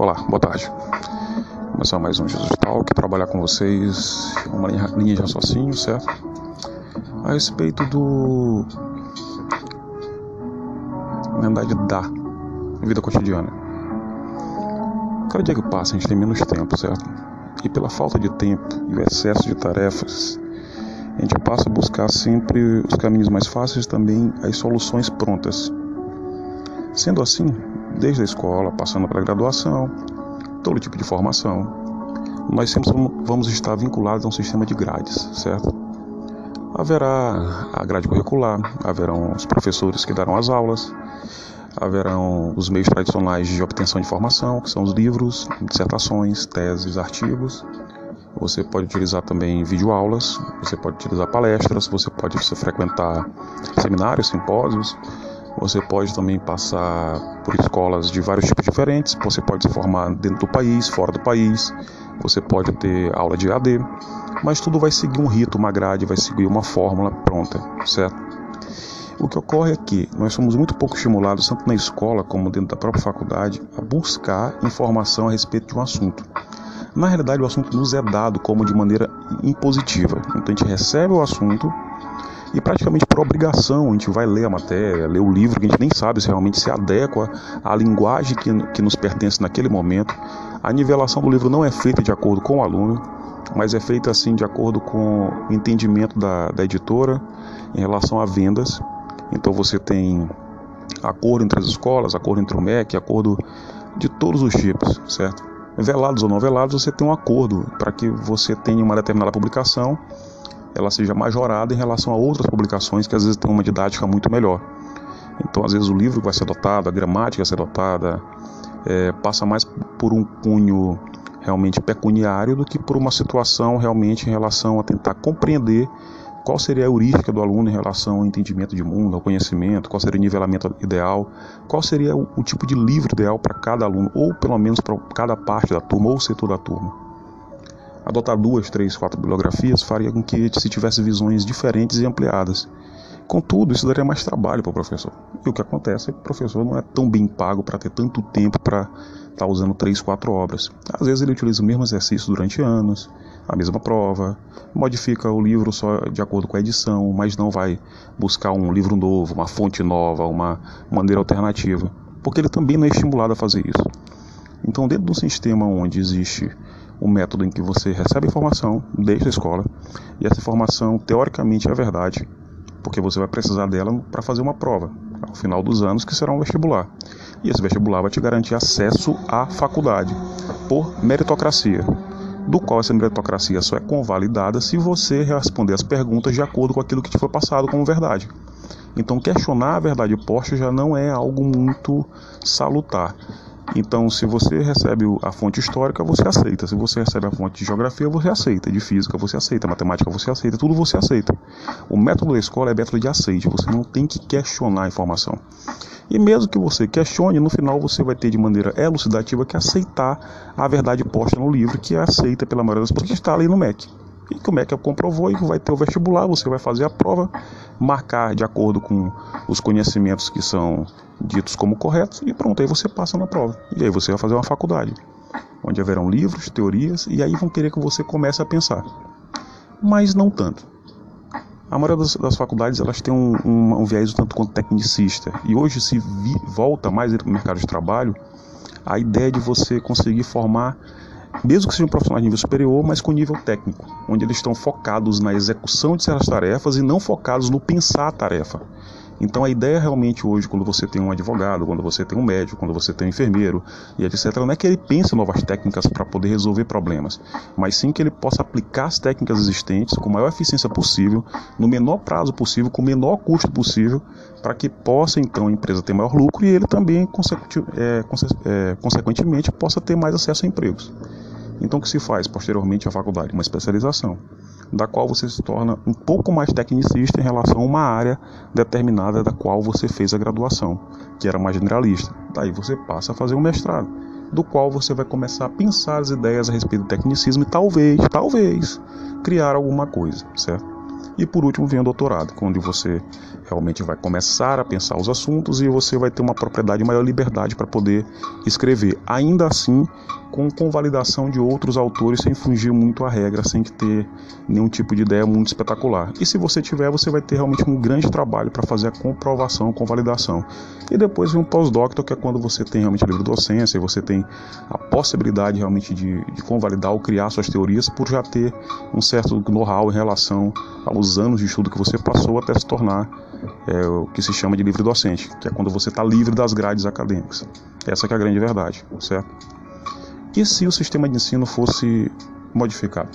Olá, boa tarde. Vou começar mais um Jesus Talk, trabalhar com vocês uma linha, de raciocínio, certo? A respeito do. Verdade, da vida cotidiana. Cada dia que passa, a gente tem menos tempo, certo? E pela falta de tempo e o excesso de tarefas, a gente passa a buscar sempre os caminhos mais fáceis também as soluções prontas. Sendo assim, desde a escola, passando pela graduação, todo tipo de formação, nós sempre vamos estar vinculados a um sistema de grades, certo? Haverá a grade curricular, haverão os professores que darão as aulas, haverão os meios tradicionais de obtenção de informação, que são os livros, dissertações, teses, artigos. Você pode utilizar também videoaulas, você pode utilizar palestras, você pode frequentar seminários, simpósios, você pode também passar por escolas de vários tipos diferentes. Você pode se formar dentro do país, fora do país. Você pode ter aula de AD. Mas tudo vai seguir um rito, uma grade, vai seguir uma fórmula pronta, certo? O que ocorre é que nós somos muito pouco estimulados, tanto na escola como dentro da própria faculdade, a buscar informação a respeito de um assunto. Na realidade, o assunto nos é dado como de maneira impositiva. Então a gente recebe o assunto e praticamente por obrigação a gente vai ler a matéria, ler o livro que a gente nem sabe se realmente se adequa à linguagem que, que nos pertence naquele momento. A nivelação do livro não é feita de acordo com o aluno, mas é feita assim de acordo com o entendimento da, da editora em relação a vendas. Então você tem acordo entre as escolas, acordo entre o MEC, acordo de todos os tipos, certo? Velados ou não velados, você tem um acordo para que você tenha uma determinada publicação ela seja majorada em relação a outras publicações que às vezes têm uma didática muito melhor. Então, às vezes, o livro vai ser adotado, a gramática vai ser adotada, é, passa mais por um cunho realmente pecuniário do que por uma situação realmente em relação a tentar compreender qual seria a heurística do aluno em relação ao entendimento de mundo, ao conhecimento, qual seria o nivelamento ideal, qual seria o, o tipo de livro ideal para cada aluno, ou pelo menos para cada parte da turma ou setor da turma adotar duas, três, quatro bibliografias faria com que se tivesse visões diferentes e ampliadas. Contudo, isso daria mais trabalho para o professor. E o que acontece é que o professor não é tão bem pago para ter tanto tempo para estar tá usando três, quatro obras. Às vezes ele utiliza o mesmo exercício durante anos, a mesma prova, modifica o livro só de acordo com a edição, mas não vai buscar um livro novo, uma fonte nova, uma maneira alternativa, porque ele também não é estimulado a fazer isso. Então, dentro de um sistema onde existe o método em que você recebe informação desde a escola e essa informação teoricamente é verdade, porque você vai precisar dela para fazer uma prova ao final dos anos que será um vestibular. E esse vestibular vai te garantir acesso à faculdade por meritocracia, do qual essa meritocracia só é convalidada se você responder as perguntas de acordo com aquilo que te foi passado como verdade. Então, questionar a verdade posta já não é algo muito salutar. Então, se você recebe a fonte histórica, você aceita. Se você recebe a fonte de geografia, você aceita. De física, você aceita. Matemática, você aceita. Tudo você aceita. O método da escola é método de aceite. Você não tem que questionar a informação. E mesmo que você questione, no final você vai ter de maneira elucidativa que aceitar a verdade posta no livro, que é aceita pela maioria das pessoas que está ali no MEC. E como é que comprovou e vai ter o vestibular, você vai fazer a prova, marcar de acordo com os conhecimentos que são ditos como corretos e pronto, aí você passa na prova. E aí você vai fazer uma faculdade, onde haverão livros, teorias e aí vão querer que você comece a pensar. Mas não tanto. A maioria das, das faculdades elas têm um, um, um, viés um tanto quanto tecnicista e hoje se vi, volta mais para o mercado de trabalho a ideia de você conseguir formar mesmo que sejam profissionais de nível superior, mas com nível técnico, onde eles estão focados na execução de certas tarefas e não focados no pensar a tarefa. Então a ideia realmente hoje, quando você tem um advogado, quando você tem um médico, quando você tem um enfermeiro e etc., não é que ele pense novas técnicas para poder resolver problemas, mas sim que ele possa aplicar as técnicas existentes com a maior eficiência possível, no menor prazo possível, com o menor custo possível, para que possa então a empresa ter maior lucro e ele também, é, é, consequentemente, possa ter mais acesso a empregos. Então o que se faz posteriormente à faculdade? Uma especialização da qual você se torna um pouco mais tecnicista em relação a uma área determinada da qual você fez a graduação, que era mais generalista. Daí você passa a fazer um mestrado, do qual você vai começar a pensar as ideias a respeito do tecnicismo e talvez, talvez, criar alguma coisa, certo? E por último vem o doutorado, onde você realmente vai começar a pensar os assuntos e você vai ter uma propriedade, maior liberdade para poder escrever. Ainda assim, com convalidação de outros autores sem fugir muito à regra, sem que ter nenhum tipo de ideia muito espetacular. E se você tiver, você vai ter realmente um grande trabalho para fazer a comprovação, convalidação. E depois vem um pós-doctor, que é quando você tem realmente livre docência e você tem a possibilidade realmente de, de convalidar ou criar suas teorias por já ter um certo know-how em relação aos anos de estudo que você passou até se tornar é, o que se chama de livre docente, que é quando você está livre das grades acadêmicas. Essa é a grande verdade, certo? E se o sistema de ensino fosse modificado?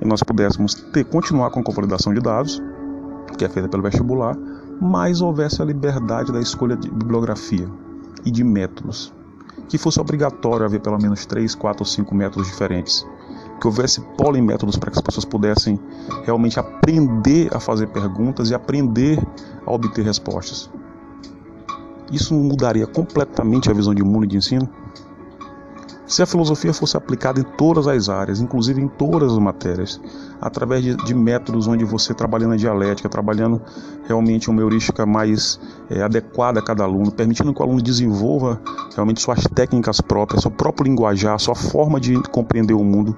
E nós pudéssemos ter, continuar com a consolidação de dados, que é feita pelo vestibular, mas houvesse a liberdade da escolha de bibliografia e de métodos. Que fosse obrigatório haver pelo menos três, quatro ou cinco métodos diferentes. Que houvesse polimétodos para que as pessoas pudessem realmente aprender a fazer perguntas e aprender a obter respostas. Isso mudaria completamente a visão de mundo e de ensino? Se a filosofia fosse aplicada em todas as áreas, inclusive em todas as matérias, através de, de métodos onde você trabalhando a dialética, trabalhando realmente uma heurística mais é, adequada a cada aluno, permitindo que o aluno desenvolva realmente suas técnicas próprias, seu próprio linguajar, sua forma de compreender o mundo,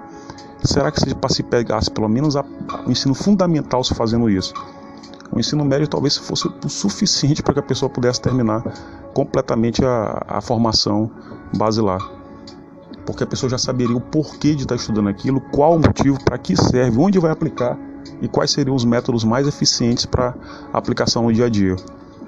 será que se pegasse pelo menos a, o ensino fundamental se fazendo isso? O ensino médio talvez fosse o suficiente para que a pessoa pudesse terminar completamente a, a formação basilar porque a pessoa já saberia o porquê de estar estudando aquilo, qual o motivo, para que serve, onde vai aplicar e quais seriam os métodos mais eficientes para aplicação no dia a dia.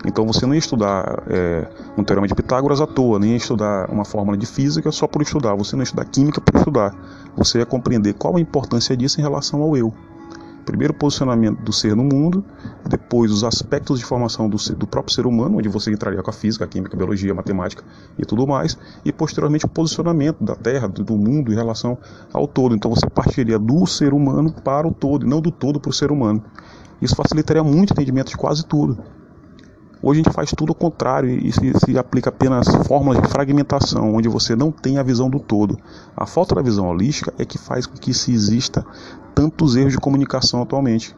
Então você não ia estudar é, um teorema de Pitágoras à toa, nem ia estudar uma fórmula de física só por estudar, você não ia estudar química por estudar. Você ia compreender qual a importância disso em relação ao eu. Primeiro, o posicionamento do ser no mundo, depois, os aspectos de formação do, do, próprio ser humano, onde você entraria com a física, a química, a biologia, a matemática e tudo mais, e posteriormente o posicionamento da Terra, do mundo em relação ao todo. Então você partiria do ser humano para o todo, e não do todo para o ser humano. Isso facilitaria muito o entendimento de quase tudo. Hoje a gente faz tudo ao contrário e se, se, aplica apenas fórmulas de fragmentação, onde você não tem a visão do todo. A falta da visão holística é que faz com que se exista tantos erros de comunicação atualmente.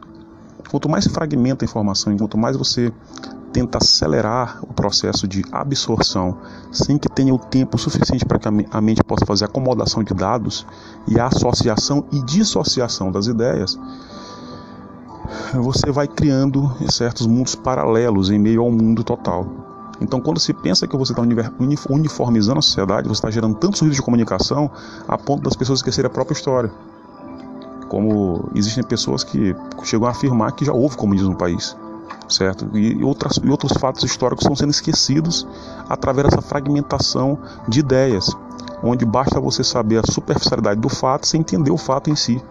Quanto mais fragmenta a informação e quanto mais você tenta acelerar o processo de absorção sem que tenha o tempo suficiente para que a mente possa fazer acomodação de dados e a associação e dissociação das ideias, você vai criando certos mundos paralelos em meio ao mundo total. Então, quando se pensa que você está uniformizando a sociedade, você está gerando tantos ruídos de comunicação a ponto das pessoas esquecerem a própria história. Como existem pessoas que chegam a afirmar que já houve comunismo no país, certo? E, outras, e outros fatos históricos estão sendo esquecidos através dessa fragmentação de ideias, onde basta você saber a superficialidade do fato sem entender o fato em si.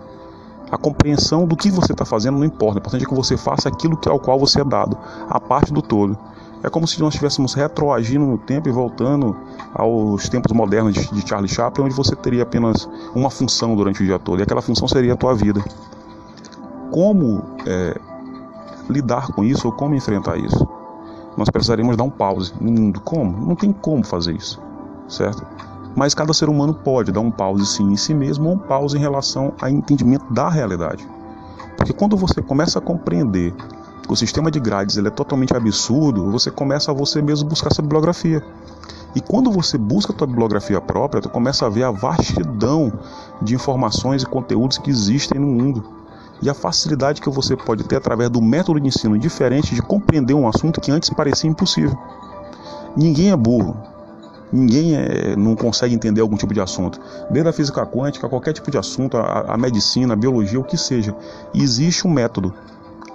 A compreensão do que você está fazendo não importa, o importante é que você faça aquilo que, ao qual você é dado, a parte do todo. É como se nós estivéssemos retroagindo no tempo e voltando aos tempos modernos de, de Charlie Chaplin, onde você teria apenas uma função durante o dia todo, e aquela função seria a tua vida. Como é, lidar com isso ou como enfrentar isso? Nós precisaríamos dar um pause no mundo. Como? Não tem como fazer isso, certo? Mas cada ser humano pode dar um pause sim em si mesmo ou um pause em relação ao entendimento da realidade. Porque quando você começa a compreender que o sistema de grades ele é totalmente absurdo, você começa a você mesmo buscar sua bibliografia. E quando você busca a tua bibliografia própria, tu começa a ver a vastidão de informações e conteúdos que existem no mundo. E a facilidade que você pode ter através do método de ensino diferente de compreender um assunto que antes parecia impossível. Ninguém é burro. Ninguém é, não consegue entender algum tipo de assunto, desde a física quântica, qualquer tipo de assunto, a, a medicina, a biologia, o que seja. existe um método.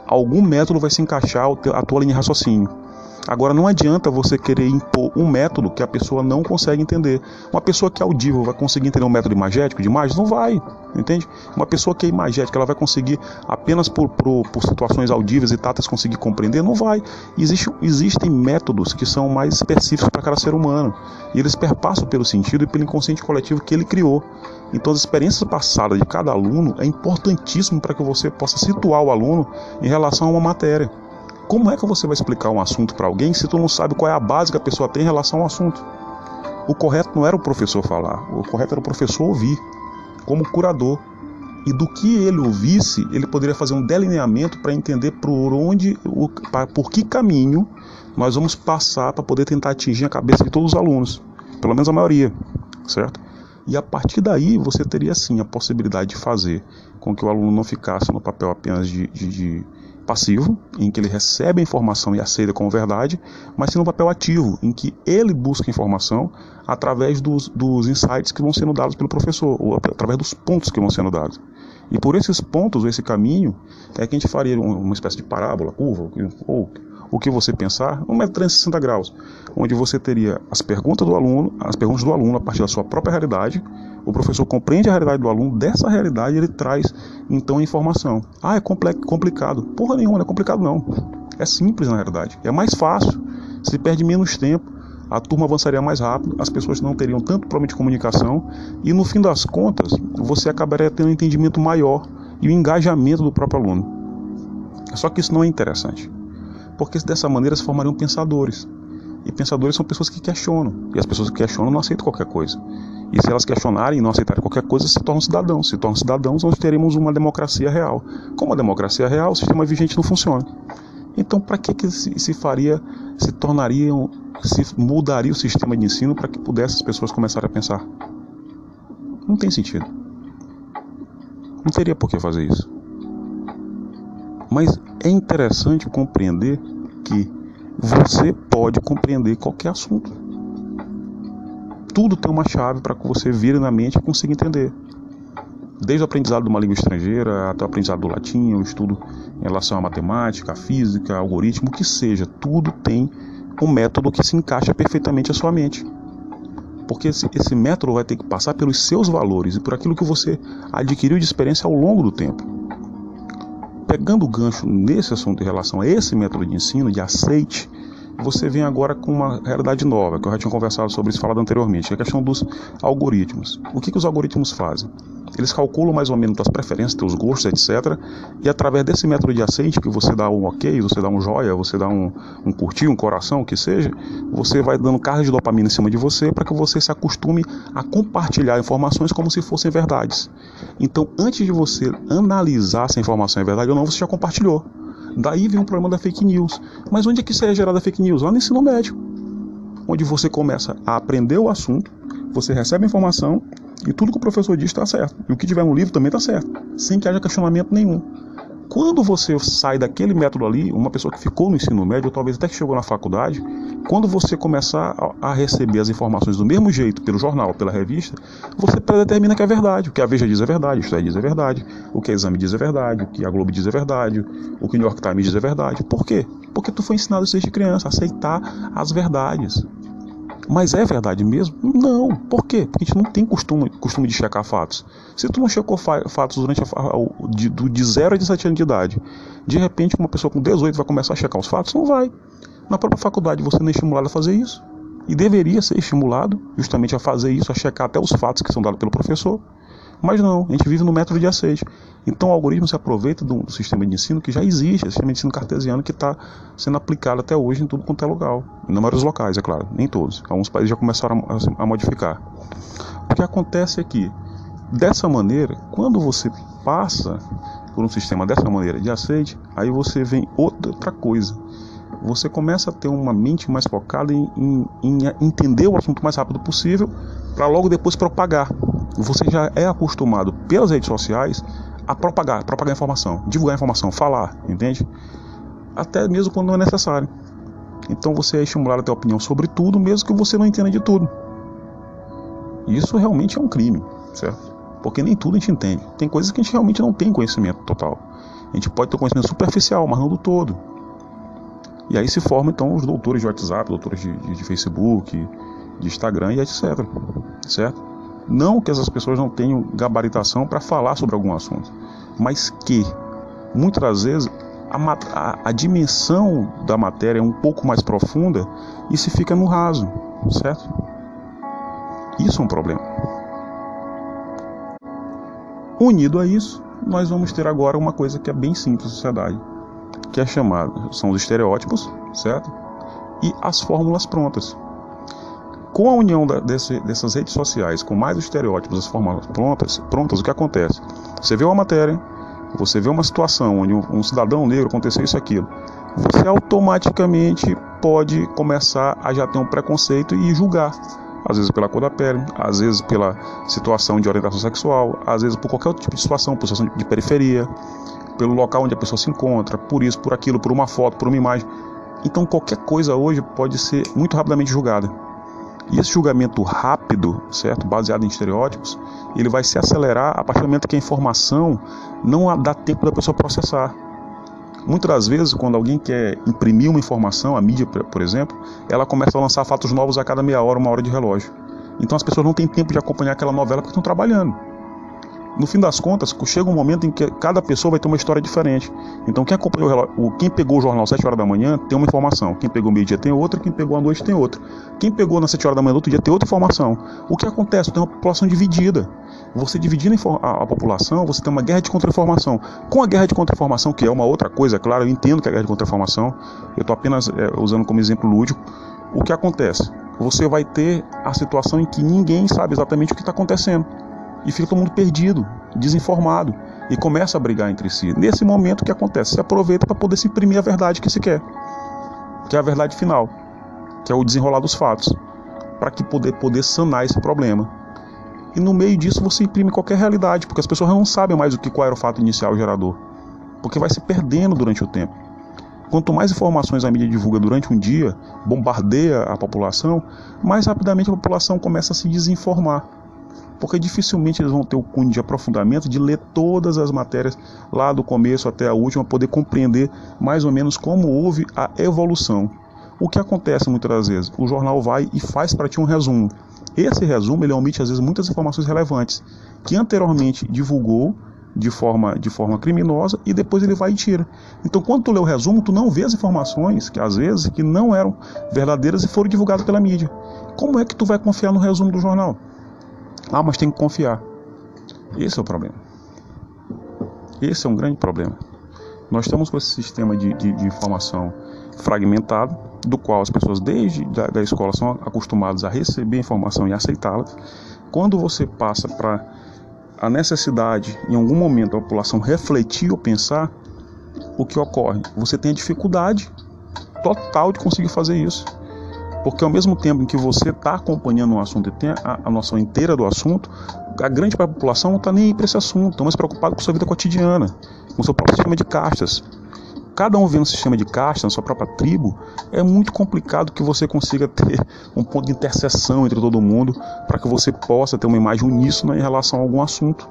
Algum método vai se encaixar a tua linha de raciocínio. Agora não adianta você querer impor um método que a pessoa não consegue entender. Uma pessoa que é audível vai conseguir entender um método imagético de imagem? Não vai, entende? Uma pessoa que é imagética, ela vai conseguir apenas por, por, por situações audíveis e táteis conseguir compreender? Não vai. Existe, existem métodos que são mais específicos para cada ser humano. E eles perpassam pelo sentido e pelo inconsciente coletivo que ele criou. Então, as experiências passadas de cada aluno é importantíssimo para que você possa situar o aluno em relação a uma matéria. Como é que você vai explicar um assunto para alguém se tu não sabe qual é a base que a pessoa tem em relação ao assunto? O correto não era o professor falar, o correto era o professor ouvir, como curador. e do que ele ouvisse, ele poderia fazer um delineamento para entender por onde, por que caminho nós vamos passar para poder tentar atingir a cabeça de todos os alunos, pelo menos a maioria, certo? E a partir daí você teria sim a possibilidade de fazer com que o aluno não ficasse no papel apenas de, de, de passivo, em que ele recebe a informação e aceita como verdade, mas sim no papel ativo, em que ele busca informação através dos, dos insights que vão sendo dados pelo professor, ou através dos pontos que vão sendo dados. E por esses pontos, esse caminho, é que a gente faria uma espécie de parábola, curva, ou o que você pensar, um método 360 graus, onde você teria as perguntas do aluno, as perguntas do aluno a partir da sua própria realidade, o professor compreende a realidade do aluno, dessa realidade ele traz então a informação. Ah, é complicado. Porra nenhuma, não é complicado não. É simples na realidade. É mais fácil, se perde menos tempo, a turma avançaria mais rápido, as pessoas não teriam tanto problema de comunicação e no fim das contas você acabaria tendo um entendimento maior e o engajamento do próprio aluno. Só que isso não é interessante porque dessa maneira se formariam pensadores. E pensadores são pessoas que questionam. E as pessoas que questionam não aceitam qualquer coisa. E se elas questionarem e não aceitarem qualquer coisa, se tornam cidadãos. Se tornam cidadãos, nós teremos uma democracia real. Como a democracia real, o sistema vigente não funciona. Então, para que, que se, faria, se tornaria, se mudaria o sistema de ensino para que pudesse as pessoas começarem a pensar? Não tem sentido. Não teria por que fazer isso. Mas é interessante compreender que você pode compreender qualquer assunto. Tudo tem uma chave para que você vire na mente e consiga entender. Desde o aprendizado de uma língua estrangeira até o aprendizado do latim, o estudo em relação à matemática, à física, algoritmo, o que seja, tudo tem um método que se encaixa perfeitamente à sua mente. Porque esse, esse método vai ter que passar pelos seus valores e por aquilo que você adquiriu de experiência ao longo do tempo pegando o gancho nesse assunto em relação a esse método de ensino, de aceite, você vem agora com uma realidade nova, que eu já tinha conversado sobre isso falado anteriormente, é a questão dos algoritmos. O que, que os algoritmos fazem? Eles calculam mais ou menos as preferências, teus gostos, etc. E através desse método de aceite, que você dá um ok, você dá um joia, você dá um, um curtir, um coração, o que seja, você vai dando carga de dopamina em cima de você para que você se acostume a compartilhar informações como se fossem verdades. Então, antes de você analisar se a informação é verdade ou não, você já compartilhou. Daí vem o problema da fake news. Mas onde é que isso é gerada fake news? Lá no ensino médio. Onde você começa a aprender o assunto, você recebe a informação e tudo que o professor diz está certo. E o que tiver no livro também está certo. Sem que haja questionamento nenhum. Quando você sai daquele método ali, uma pessoa que ficou no ensino médio, talvez até que chegou na faculdade, quando você começar a receber as informações do mesmo jeito, pelo jornal, pela revista, você predetermina que é verdade. O que a Veja diz é verdade, o Estado diz é verdade, o que a Exame diz é verdade, o que a Globo diz é verdade, o que o New York Times diz é verdade. Por quê? Porque tu foi ensinado desde criança a aceitar as verdades. Mas é verdade mesmo? Não. Por quê? Porque a gente não tem costume, costume de checar fatos. Se tu não checou fatos durante a, de, de 0 a 17 anos de idade, de repente uma pessoa com 18 vai começar a checar os fatos? Não vai. Na própria faculdade você não é estimulado a fazer isso. E deveria ser estimulado justamente a fazer isso, a checar até os fatos que são dados pelo professor. Mas não, a gente vive no método de aceite. Então o algoritmo se aproveita do, do sistema de ensino que já existe, o sistema de ensino cartesiano que está sendo aplicado até hoje em tudo quanto é local. Na maioria locais, é claro, nem todos. Alguns países já começaram a, a modificar. O que acontece é que, dessa maneira, quando você passa por um sistema dessa maneira de aceite, aí você vem outra coisa. Você começa a ter uma mente mais focada em, em, em entender o assunto mais rápido possível para logo depois propagar você já é acostumado pelas redes sociais a propagar, propagar informação, divulgar informação, falar, entende? Até mesmo quando não é necessário. Então você é estimulado a ter opinião sobre tudo, mesmo que você não entenda de tudo. Isso realmente é um crime, certo? Porque nem tudo a gente entende. Tem coisas que a gente realmente não tem conhecimento total. A gente pode ter conhecimento superficial, mas não do todo. E aí se formam então os doutores de WhatsApp, doutores de, de, de Facebook, de Instagram e etc. Certo? Não que essas pessoas não tenham gabaritação para falar sobre algum assunto, mas que muitas das vezes a, a, a, dimensão da matéria é um pouco mais profunda e se fica no raso, certo? Isso é um problema. Unido a isso, nós vamos ter agora uma coisa que é bem simples na sociedade, que é chamada, são os estereótipos, certo? E as fórmulas prontas. Com a união da, desse, dessas redes sociais, com mais estereótipos, as formas prontas, prontas, o que acontece? Você vê uma matéria, você vê uma situação onde um, um cidadão negro aconteceu isso aquilo, você automaticamente pode começar a já ter um preconceito e julgar. Às vezes pela cor da pele, às vezes pela situação de orientação sexual, às vezes por qualquer tipo de situação, por situação de periferia, pelo local onde a pessoa se encontra, por isso, por aquilo, por uma foto, por uma imagem. Então qualquer coisa hoje pode ser muito rapidamente julgada. E esse julgamento rápido, certo, baseado em estereótipos, ele vai se acelerar a partir do momento que a informação não dá tempo da pessoa processar. Muitas das vezes, quando alguém quer imprimir uma informação, a mídia, por exemplo, ela começa a lançar fatos novos a cada meia hora, uma hora de relógio. Então as pessoas não têm tempo de acompanhar aquela novela porque estão trabalhando no fim das contas, chega um momento em que cada pessoa vai ter uma história diferente. Então, quem acompanhou o, quem pegou o jornal às 7 horas da manhã tem uma informação, quem pegou meio-dia tem outra, quem pegou à noite tem outra. Quem pegou nas 7 horas da manhã do outro dia tem outra informação. O que acontece? Tem uma população dividida. Você dividindo a, a população, você tem uma guerra de contra-informação. Com a guerra de contra-informação, que é uma outra coisa, claro, eu entendo que é a guerra de contra-informação, eu estou apenas é, usando como exemplo lúdico, o que acontece? Você vai ter a situação em que ninguém sabe exatamente o que está acontecendo e fica todo mundo perdido, desinformado e começa a brigar entre si. Nesse momento, que acontece? Se aproveita para poder se imprimir a verdade que se quer, que é a verdade final, que é o desenrolar dos fatos, para que poder poder sanar esse problema. E no meio disso você imprime qualquer realidade, porque as pessoas não sabem mais o que qual era o fato inicial gerador, porque vai se perdendo durante o tempo. Quanto mais informações a mídia divulga durante um dia, bombardeia a população, mais rapidamente a população começa a se desinformar porque dificilmente eles vão ter o cunho de aprofundamento de ler todas as matérias lá do começo até a última, poder compreender mais ou menos como houve a evolução. O que acontece muitas das vezes? O jornal vai e faz para ti um resumo. Esse resumo ele omite às vezes muitas informações relevantes que anteriormente divulgou de forma, de forma criminosa e depois ele vai e tira. Então, quando tu lê o resumo, tu não vê as informações que às vezes que não eram verdadeiras e foram divulgadas pela mídia. Como é que tu vai confiar no resumo do jornal? Ah, mas tem que confiar. Esse é o problema. Esse é um grande problema. Nós estamos com esse sistema de, de, de informação fragmentado, do qual as pessoas desde da, da escola são acostumadas a receber informação e aceitá-la. Quando você passa para a necessidade, em algum momento, a população refletir ou pensar, o que ocorre? Você tem a dificuldade total de conseguir fazer isso. Porque ao mesmo tempo em que você está acompanhando um assunto e tem a, a, noção inteira do assunto, a grande população não está nem aí para esse assunto, está mais preocupado com sua vida cotidiana, com seu próprio sistema de castas. Cada um vendo um sistema de castas na sua própria tribo, é muito complicado que você consiga ter um ponto de interseção entre todo mundo para que você possa ter uma imagem uníssona em relação a algum assunto.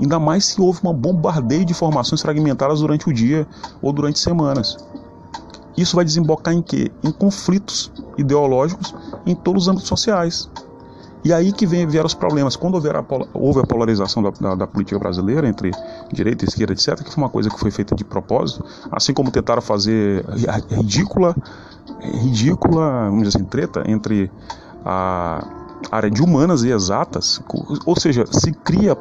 Ainda mais se houve um bombardeio de informações fragmentadas durante o dia ou durante semanas. Isso vai desembocar em quê? Em conflitos ideológicos em todos os âmbitos sociais. E aí que vem, vieram os problemas. Quando houve a, houve a polarização da, da, da, política brasileira entre direita e esquerda, etc., que foi uma coisa que foi feita de propósito, assim como tentaram fazer ridícula, ridícula, vamos dizer assim, treta entre a área de humanas e exatas, ou seja, se cria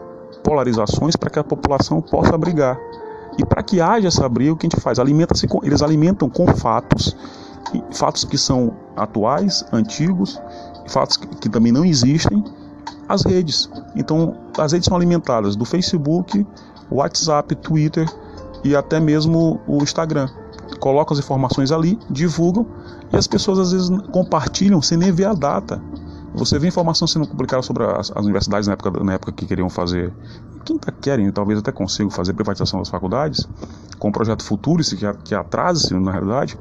polarizações para que a população possa brigar. E para que haja essa briga, o que a gente faz? Alimenta-se com, eles alimentam com fatos, fatos que são atuais, antigos, fatos que, que também não existem, as redes. Então, as redes são alimentadas do Facebook, WhatsApp, Twitter e até mesmo o Instagram. Colocam as informações ali, divulgam e as pessoas às vezes compartilham sem nem ver a data. Você vê informação sendo publicada sobre as, as universidades na época, na época que queriam fazer quem está querendo, talvez até consiga fazer privatização das faculdades, com o projeto Futuris, que, atrasa-se, na realidade,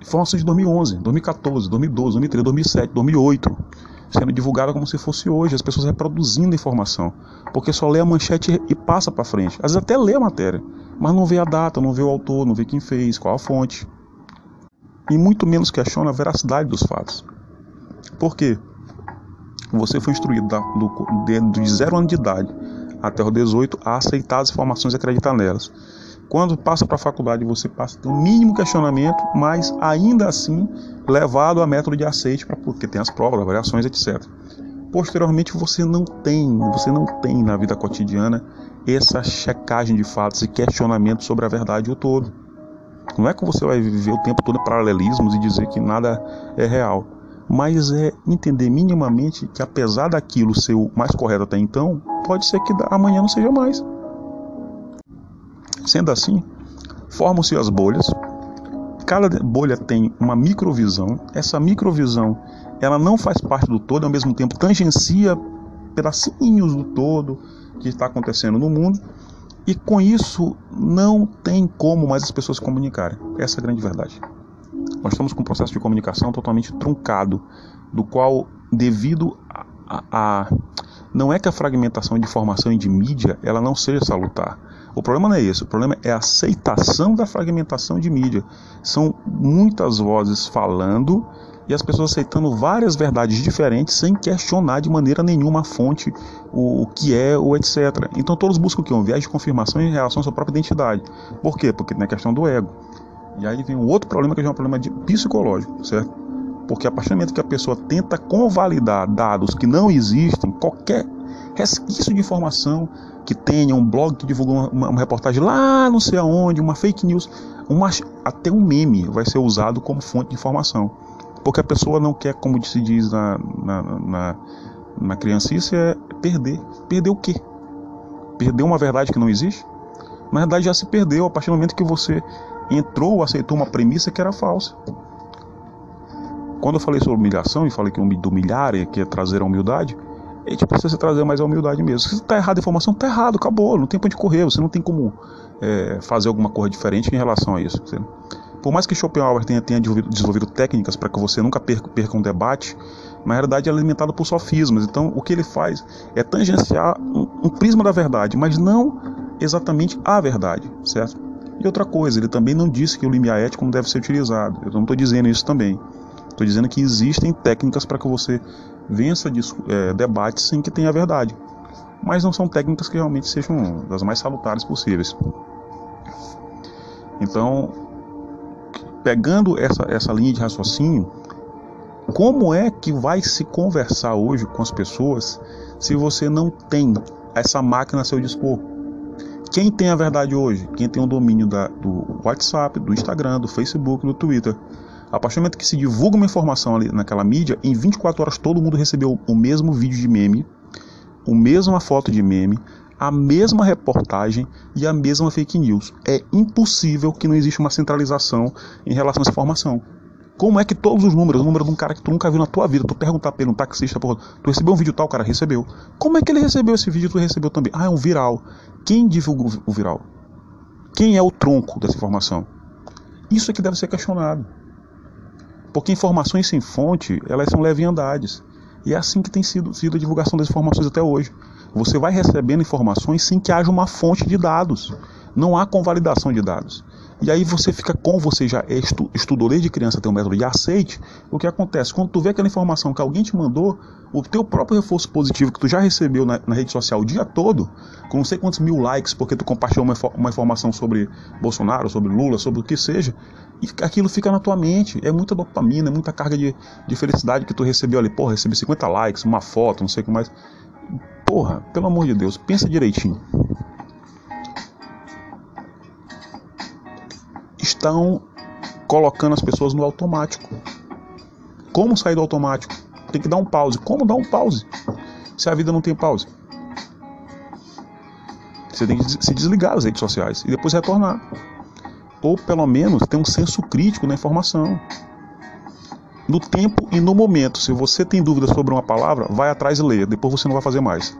informações de 2011, 2014, 2012, 2013, 2007, 2008, sendo divulgada como se fosse hoje, as pessoas reproduzindo a informação, porque só lê a manchete e passa para frente. Às vezes até lê a matéria, mas não vê a data, não vê o autor, não vê quem fez, qual a fonte. E muito menos questiona a veracidade dos fatos. Por quê? Você foi instruído da, do, de, de 0 ano de idade até os 18 a aceitar as informações e acreditar nelas. Quando passa para a faculdade, você passa a ter um mínimo questionamento, mas ainda assim levado a método de aceite, para porque tem as provas, as variações, etc. Posteriormente, você não tem, você não tem na vida cotidiana essa checagem de fatos e questionamento sobre a verdade o todo. Não é que você vai viver o tempo todo em paralelismos e dizer que nada é real mas é entender minimamente que apesar daquilo ser o mais correto até então, pode ser que amanhã não seja mais. Sendo assim, formam-se as bolhas. Cada bolha tem uma microvisão. Essa microvisão, ela não faz parte do todo, ao mesmo tempo tangencia pedacinhos do todo que está acontecendo no mundo. E com isso não tem como mais as pessoas comunicarem. Essa é a grande verdade. Nós estamos com um processo de comunicação totalmente truncado, do qual, devido a, a, a não é que a fragmentação de informação e de mídia ela não seja salutar. O problema não é esse, o problema é a aceitação da fragmentação de mídia. São muitas vozes falando e as pessoas aceitando várias verdades diferentes sem questionar de maneira nenhuma a fonte, o, o que é, ou etc. Então todos buscam o que? Um viés de confirmação em relação à sua própria identidade. Por quê? Porque tem a questão do ego. E aí vem um outro problema que é um problema psicológico, certo? Porque a partir do momento que a pessoa tenta convalidar dados que não existem, qualquer resquício de informação que tenha, um blog que divulgou uma, uma, reportagem lá não sei aonde, uma fake news, uma, até um meme vai ser usado como fonte de informação. Porque a pessoa não quer, como se diz na, na, na, na criancice, é perder. Perder o quê? Perder uma verdade que não existe? Na verdade já se perdeu a partir do momento que você entrou, aceitou uma premissa que era falsa. Quando eu falei sobre humilhação e falei que humilhar é que trazer a humildade, a gente precisa trazer mais a humildade mesmo. Se está errado a informação, está errado, acabou, não tem para onde correr, você não tem como é, fazer alguma coisa diferente em relação a isso. Por mais que Schopenhauer tenha, tenha desenvolvido técnicas para que você nunca perca, perca um debate, na realidade é alimentado por sofismas. Então, o que ele faz é tangenciar um, um prisma da verdade, mas não exatamente a verdade, certo? E outra coisa, ele também não disse que o limiar ético não deve ser utilizado. Eu não estou dizendo isso também. Estou dizendo que existem técnicas para que você vença é, debates sem que tenha verdade. Mas não são técnicas que realmente sejam das mais salutares possíveis. Então, pegando essa, essa linha de raciocínio, como é que vai se conversar hoje com as pessoas se você não tem essa máquina a seu dispor? Quem tem a verdade hoje? Quem tem o domínio da, do WhatsApp, do Instagram, do Facebook, do Twitter. A partir do momento que se divulga uma informação ali naquela mídia, em 24 horas todo mundo recebeu o mesmo vídeo de meme, a mesma foto de meme, a mesma reportagem e a mesma fake news. É impossível que não exista uma centralização em relação a essa informação. Como é que todos os números, o número de um cara que tu nunca viu na tua vida, tu perguntar pra ele, um taxista, porra, tu recebeu um vídeo tal, cara recebeu. Como é que ele recebeu esse vídeo tu recebeu também? Ah, é um viral. Quem divulgou o viral? Quem é o tronco dessa informação? Isso é que deve ser questionado. Porque informações sem fonte, elas são leviandades. E é assim que tem sido, sido a divulgação das informações até hoje. Você vai recebendo informações sem que haja uma fonte de dados. Não há convalidação de dados. E aí você fica com você já é estu, estudou desde criança tem um método de aceite. O que acontece? Quando tu vê aquela informação que alguém te mandou, o teu próprio reforço positivo que tu já recebeu na, na rede social o dia todo, com não sei quantos mil likes, porque tu compartilhou uma, uma informação sobre Bolsonaro, sobre Lula, sobre o que seja, e aquilo fica na tua mente. É muita dopamina, é muita carga de, de felicidade que tu recebeu ali. Porra, recebi 50 likes, uma foto, não sei o que mais. Porra, pelo amor de Deus, pensa direitinho. Estão colocando as pessoas no automático. Como sair do automático? Tem que dar um pause. Como dar um pause? Se a vida não tem pause. Você tem que se desligar das redes sociais e depois retornar. Ou pelo menos ter um senso crítico na informação. No tempo e no momento. Se você tem dúvidas sobre uma palavra, vai atrás e leia. Depois você não vai fazer mais.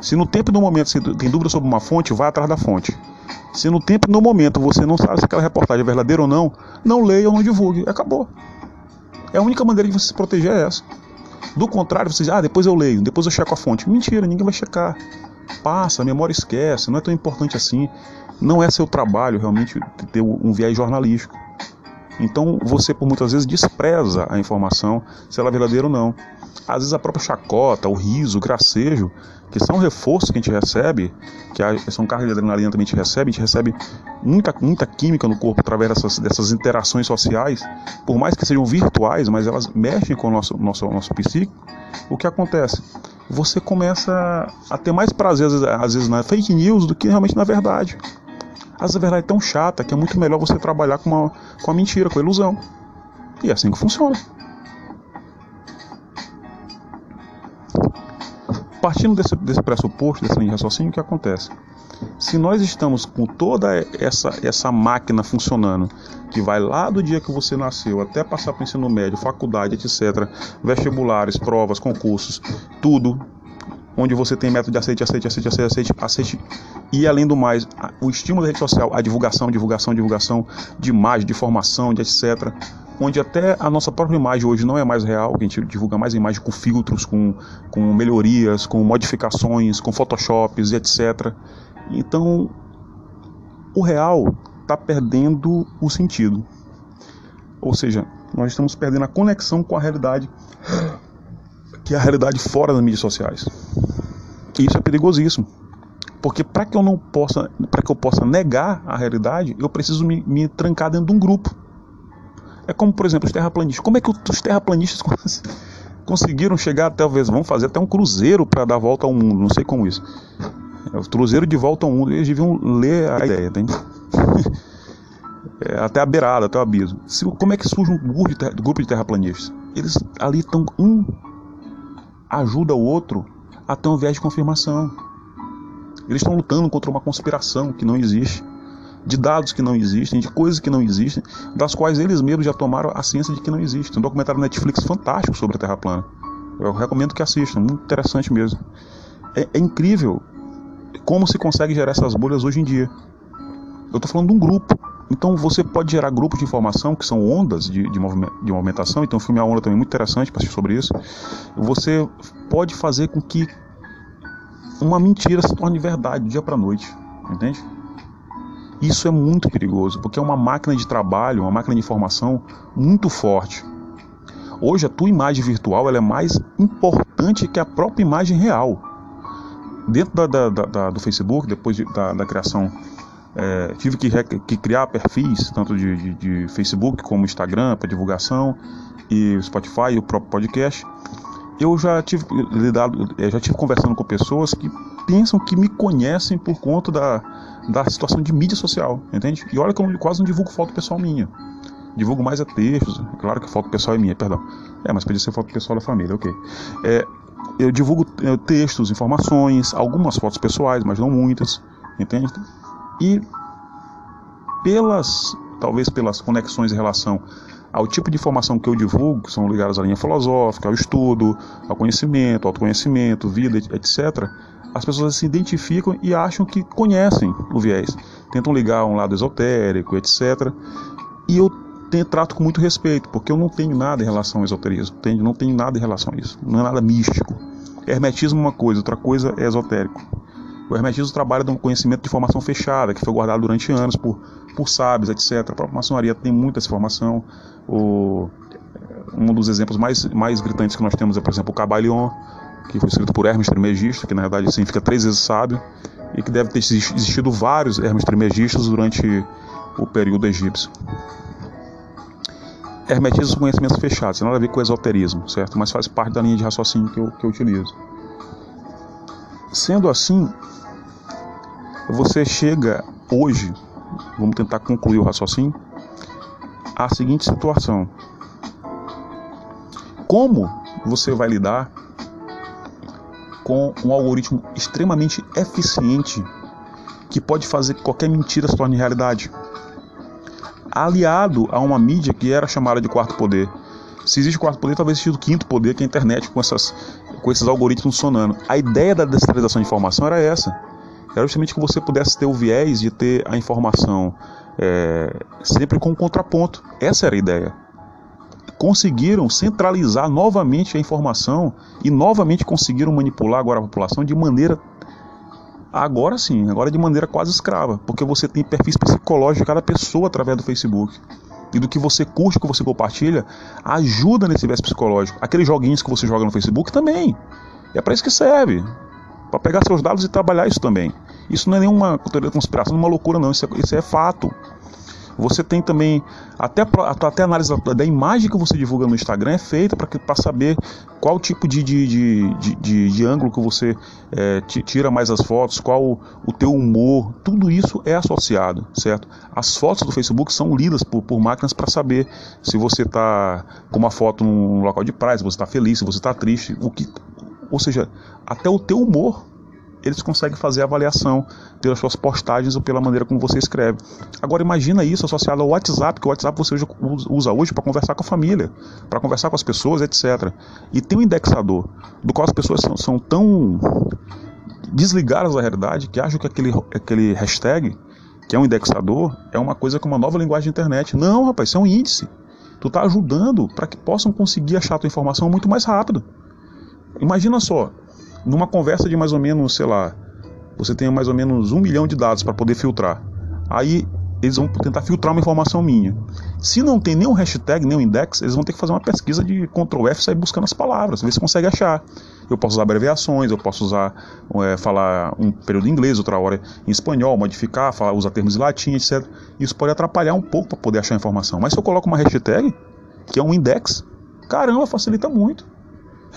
Se no tempo e no momento você tem dúvida sobre uma fonte, vai atrás da fonte. Se no tempo e no momento você não sabe se aquela reportagem é verdadeira ou não, não leia ou não divulgue. Acabou. É a única maneira de você se proteger é essa. Do contrário, você diz, ah, depois eu leio, depois eu checo a fonte. Mentira, ninguém vai checar. Passa, a memória esquece, não é tão importante assim. Não é seu trabalho realmente ter um viés jornalístico. Então você por muitas vezes despreza a informação, se ela é verdadeira ou não. Às vezes a própria chacota, o riso, o gracejo, que são reforços que a gente recebe, que são cargas de adrenalina também a gente recebe, a gente recebe muita, muita química no corpo através dessas, dessas interações sociais, por mais que sejam virtuais, mas elas mexem com o nosso, nosso, nosso psíquico. O que acontece? Você começa a ter mais prazer, às vezes, às vezes na fake news do que realmente na verdade. A verdade é tão chata que é muito melhor você trabalhar com, uma, com a mentira, com a ilusão. E é assim que funciona. Partindo desse, desse pressuposto, desse linha de raciocínio, o que acontece? Se nós estamos com toda essa, essa máquina funcionando, que vai lá do dia que você nasceu até passar para o ensino médio, faculdade, etc., vestibulares, provas, concursos, tudo onde você tem método de aceite, aceite, aceite, aceite, aceite, aceite, e além do mais, o estímulo da rede social, a divulgação, divulgação, divulgação de imagem, de informação, de etc., onde até a nossa própria imagem hoje não é mais real, a gente divulga mais imagem com filtros, com, com melhorias, com modificações, com photoshops etc. Então, o real está perdendo o sentido. Ou seja, nós estamos perdendo a conexão com a realidade, que é a realidade fora das mídias sociais. E isso é perigosíssimo. Porque para que eu não possa, para que eu possa negar a realidade, eu preciso me, me trancar dentro de um grupo. É como, por exemplo, os terraplanistas. Como é que os terraplanistas conseguiram chegar, talvez, vão fazer até um cruzeiro para dar volta ao mundo, não sei como isso. É, o cruzeiro de volta ao mundo, eles deviam ler a ideia, tem? é, até a beirada, até o abismo. Se, como é que surge um grupo de, terra, grupo de terraplanistas? Eles ali estão, um ajuda o outro a ter um viés de confirmação. Eles estão lutando contra uma conspiração que não existe de dados que não existem, de coisas que não existem, das quais eles mesmos já tomaram a ciência de que não existe. Um documentário Netflix fantástico sobre a Terra plana. Eu recomendo que assistam, muito interessante mesmo. É, é incrível como se consegue gerar essas bolhas hoje em dia. Eu estou falando de um grupo. Então você pode gerar grupos de informação que são ondas de, de, movimentação. Então o filme A Onda também é muito interessante para assistir sobre isso. Você pode fazer com que uma mentira se torne verdade do dia para noite, entende? Isso é muito perigoso, porque é uma máquina de trabalho, uma máquina de informação muito forte. Hoje a tua imagem virtual ela é mais importante que a própria imagem real. Dentro da, da, da, do Facebook, depois de, da, criação, é, tive que, que, criar perfis, tanto de, de, de Facebook como Instagram, para divulgação, e Spotify e o próprio podcast. Eu já tive lidado, já tive conversando com pessoas que pensam que me conhecem por conta da, da situação de mídia social, entende? E olha que eu quase não divulgo foto pessoal minha. Divulgo mais é textos, é claro que foto pessoal é minha, perdão. É, mas podia ser foto pessoal da família, ok. É, eu divulgo é, textos, informações, algumas fotos pessoais, mas não muitas, entende? E pelas, talvez pelas conexões em relação ao tipo de informação que eu divulgo, que são ligadas à linha filosófica, ao estudo, ao conhecimento, ao autoconhecimento, vida, etc., as pessoas se identificam e acham que conhecem o viés. Tentam ligar um lado esotérico, etc. E eu tenho, trato com muito respeito, porque eu não tenho nada em relação ao esoterismo, entende? não tenho nada em relação a isso, não é nada místico. Hermetismo é uma coisa, outra coisa é esotérico. O hermetismo trabalha com conhecimento de formação fechada, que foi guardado durante anos por, por sábios, etc. A própria maçonaria tem muita essa formação. O, um dos exemplos mais, mais gritantes que nós temos é, por exemplo, o Cabalion, que foi escrito por Hermes Trismegisto, que na verdade significa três vezes sábio, e que deve ter existido vários Hermes Trismegistas durante o período egípcio. Hermetismo são conhecimentos fechados, tem nada a ver com esoterismo, certo? Mas faz parte da linha de raciocínio que eu, que eu utilizo. Sendo assim, você chega hoje, vamos tentar concluir o raciocínio, à seguinte situação: como você vai lidar com um algoritmo extremamente eficiente que pode fazer que qualquer mentira se torne realidade. Aliado a uma mídia que era chamada de quarto poder. Se existe quarto poder, talvez exista o quinto poder, que é a internet, com, essas, com esses algoritmos funcionando. A ideia da descentralização de informação era essa. Era justamente que você pudesse ter o viés de ter a informação é, sempre com um contraponto. Essa era a ideia conseguiram centralizar novamente a informação e novamente conseguiram manipular agora a população de maneira agora sim, agora de maneira quase escrava, porque você tem perfis psicológicos de cada pessoa através do Facebook. E do que você curte, que você compartilha, ajuda nesse viés psicológico. Aqueles joguinhos que você joga no Facebook também. É para isso que serve. Para pegar seus dados e trabalhar isso também. Isso não é nenhuma teoria conspiração, não é uma loucura, não. Isso é, isso é fato. Você tem também, até, até a análise da imagem que você divulga no Instagram é feita para saber qual tipo de, de, de, de, de ângulo que você é, tira mais as fotos, qual o, o teu humor, tudo isso é associado, certo? As fotos do Facebook são lidas por, por máquinas para saber se você está com uma foto num local de praia, se você está feliz, se você está triste, o que Ou seja, até o teu humor eles conseguem fazer avaliação pelas suas postagens ou pela maneira como você escreve. Agora imagina isso associado ao WhatsApp, que o WhatsApp você usa hoje para conversar com a família, para conversar com as pessoas, etc. E tem um indexador, do qual as pessoas são, são tão desligadas da realidade que acham que aquele, aquele hashtag, que é um indexador, é uma coisa com uma nova linguagem de internet. Não, rapaz, isso é um índice. Tu está ajudando para que possam conseguir achar a tua informação muito mais rápido. Imagina só, numa conversa de mais ou menos, sei lá, você tem mais ou menos um milhão de dados para poder filtrar. Aí eles vão tentar filtrar uma informação minha. Se não tem nenhum hashtag, nenhum index, eles vão ter que fazer uma pesquisa de Ctrl F e sair buscando as palavras, ver se consegue achar. Eu posso usar abreviações, eu posso usar, é, falar um período em inglês, outra hora em espanhol, modificar, falar, usar termos em latim, etc. Isso pode atrapalhar um pouco para poder achar a informação. Mas se eu coloco uma hashtag, que é um index, caramba, facilita muito.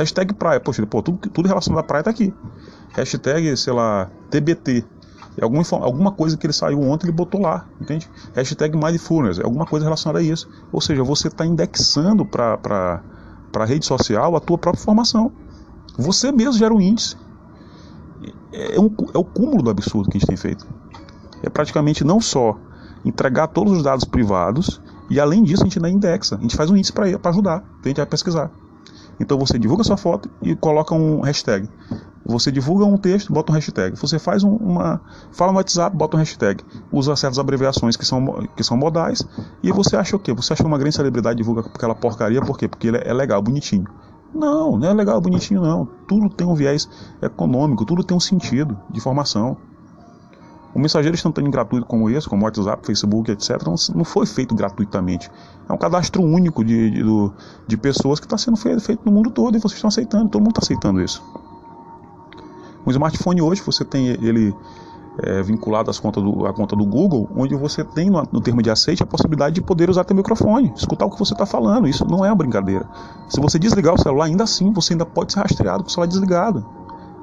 Hashtag praia, poxa, pô, tudo, tudo relacionado à praia tá aqui. Hashtag, sei lá, TBT. É alguma, alguma coisa que ele saiu ontem, ele botou lá, entende? Hashtag mindfulness, é alguma coisa relacionada a isso. Ou seja, você está indexando para a rede social a tua própria informação. Você mesmo gera um índice. É, um, é o cúmulo do absurdo que a gente tem feito. É praticamente não só entregar todos os dados privados, e além disso a gente ainda indexa. A gente faz um índice para ajudar, a gente vai pesquisar. Então você divulga sua foto e coloca um hashtag. Você divulga um texto, bota um hashtag. Você faz um, uma. Fala no WhatsApp, bota um hashtag. Usa certas abreviações que são, que são modais. E você acha o quê? Você acha uma grande celebridade divulga aquela porcaria, por quê? Porque ele é legal, bonitinho. Não, não é legal, bonitinho, não. Tudo tem um viés econômico, tudo tem um sentido de formação. O mensageiro instantâneo gratuito como esse, como WhatsApp, Facebook, etc., não, foi feito gratuitamente. É um cadastro único de, de, de pessoas que está sendo feito, feito no mundo todo e vocês estão aceitando, todo mundo está aceitando isso. O smartphone hoje você tem ele é, vinculado às contas do, à conta do Google, onde você tem no, no, termo de aceite a possibilidade de poder usar teu microfone, escutar o que você está falando. Isso não é uma brincadeira. Se você desligar o celular, ainda assim você ainda pode ser rastreado com o celular desligado.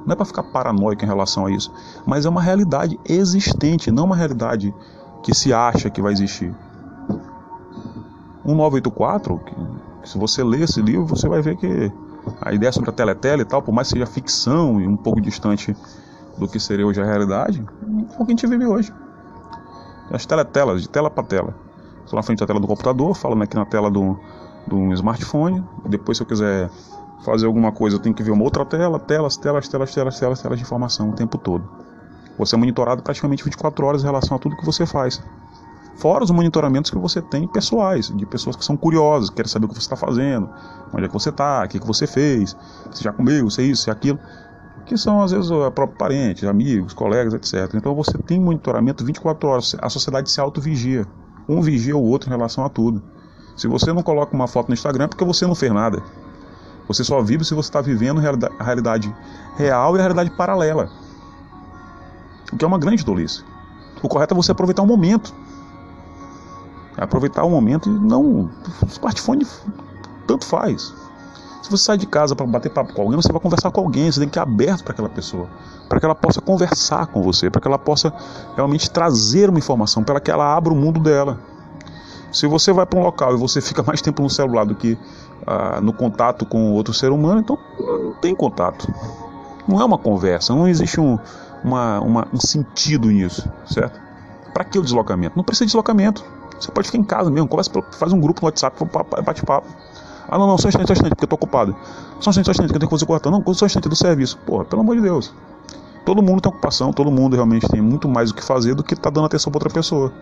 Não é para ficar paranoico em relação a isso, mas é uma realidade existente, não uma realidade que se acha que vai existir. 1984, que, se você ler esse livro, você vai ver que a ideia sobre a teletele e tal, por mais que seja ficção e um pouco distante do que seria hoje a realidade, é o que a gente vive hoje. As teletelas, de tela para tela. Estou na frente da tela do computador, falando aqui na tela do, do smartphone. Depois, se eu quiser fazer alguma coisa, eu tenho que ver uma outra tela, telas, telas, telas, telas, telas, telas de informação o tempo todo. Você é monitorado praticamente 24 horas em relação a tudo que você faz. Fora os monitoramentos que você tem pessoais, de pessoas que são curiosas, querem saber o que você está fazendo, onde é que você está, o que, que você fez, se já comeu, se é isso, se é aquilo. Que são, às vezes, o próprio parente, amigos, colegas, etc. Então você tem monitoramento 24 horas. A sociedade se auto-vigia. Um vigia o outro em relação a tudo. Se você não coloca uma foto no Instagram é porque você não fez nada. Você só vive se você está vivendo a realidade real e a realidade paralela. O que é uma grande tolice. O correto é você aproveitar o momento. Aproveitar o momento e não. Smartphone tanto faz. Se você sai de casa para bater papo com alguém, você vai conversar com alguém, você tem que ir aberto para aquela pessoa, para que ela possa conversar com você, para que ela possa realmente trazer uma informação, para que ela abra o mundo dela. Se você vai para um local e você fica mais tempo no celular do que ah, no contato com outro ser humano, então não tem contato. Não é uma conversa, não existe um, uma, uma, um sentido nisso, certo? Para que o deslocamento? Não precisa de deslocamento. Você pode ficar em casa mesmo, conversa, faz um grupo no WhatsApp, bate papo. Ah, não, não, só um instante, só um instante, porque eu tô ocupado. Só um instante, só um instante, que eu tenho que fazer cortando. Não, só um instante do serviço. Porra, pelo amor de Deus. Todo mundo tem ocupação, todo mundo realmente tem muito mais o que fazer do que tá dando atenção para outra pessoa.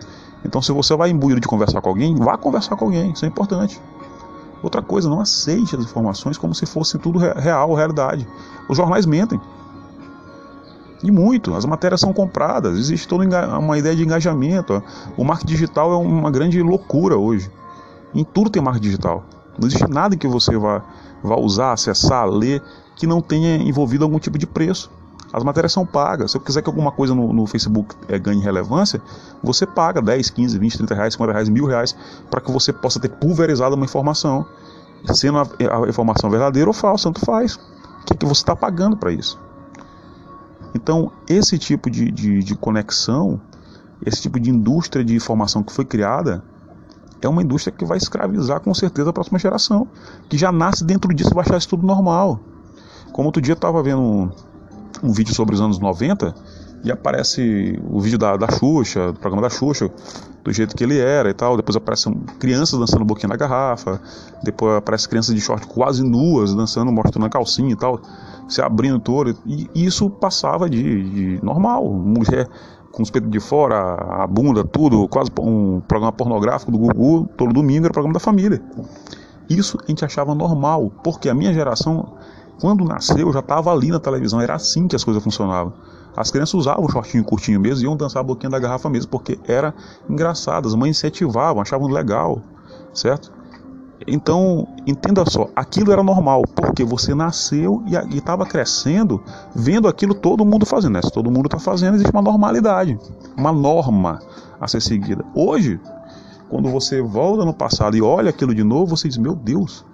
Então, se você vai imbuído de conversar com alguém, vá conversar com alguém, isso é importante. Outra coisa, não aceite as informações como se fosse tudo real, realidade. Os jornais mentem. E muito, as matérias são compradas, existe toda uma ideia de engajamento. O marketing digital é uma grande loucura hoje. Em tudo tem marketing digital. Não existe nada que você vá, vá usar, acessar, ler, que não tenha envolvido algum tipo de preço. As matérias são pagas. Se eu quiser que alguma coisa no, no Facebook é, ganhe relevância, você paga 10, 15, 20, 30 reais, 50 reais, mil reais, para que você possa ter pulverizado uma informação. Sendo a, a informação verdadeira ou falsa, tanto faz. O que, que você está pagando para isso? Então, esse tipo de, de, de conexão, esse tipo de indústria de informação que foi criada, é uma indústria que vai escravizar com certeza a próxima geração, que já nasce dentro disso vai achar isso tudo normal. Como outro dia eu tava vendo um, um vídeo sobre os anos 90 e aparece o vídeo da, da Xuxa, do programa da Xuxa, do jeito que ele era e tal. Depois aparecem crianças dançando boquinha na garrafa, depois aparece crianças de short quase nuas dançando, mostrando a calcinha e tal, se abrindo todo. E isso passava de, de normal. Mulher com os peitos de fora, a bunda, tudo, quase um programa pornográfico do Gugu, todo domingo era programa da família. Isso a gente achava normal, porque a minha geração, quando nasceu, já estava ali na televisão, era assim que as coisas funcionavam. As crianças usavam o shortinho curtinho mesmo e iam dançar a boquinha da garrafa mesmo, porque era engraçado, as mães incentivavam, achavam legal, certo? Então, entenda só, aquilo era normal, porque você nasceu e estava crescendo, vendo aquilo todo mundo fazendo. Né? Se todo mundo está fazendo, existe uma normalidade, uma norma a ser seguida. Hoje, quando você volta no passado e olha aquilo de novo, você diz: Meu Deus,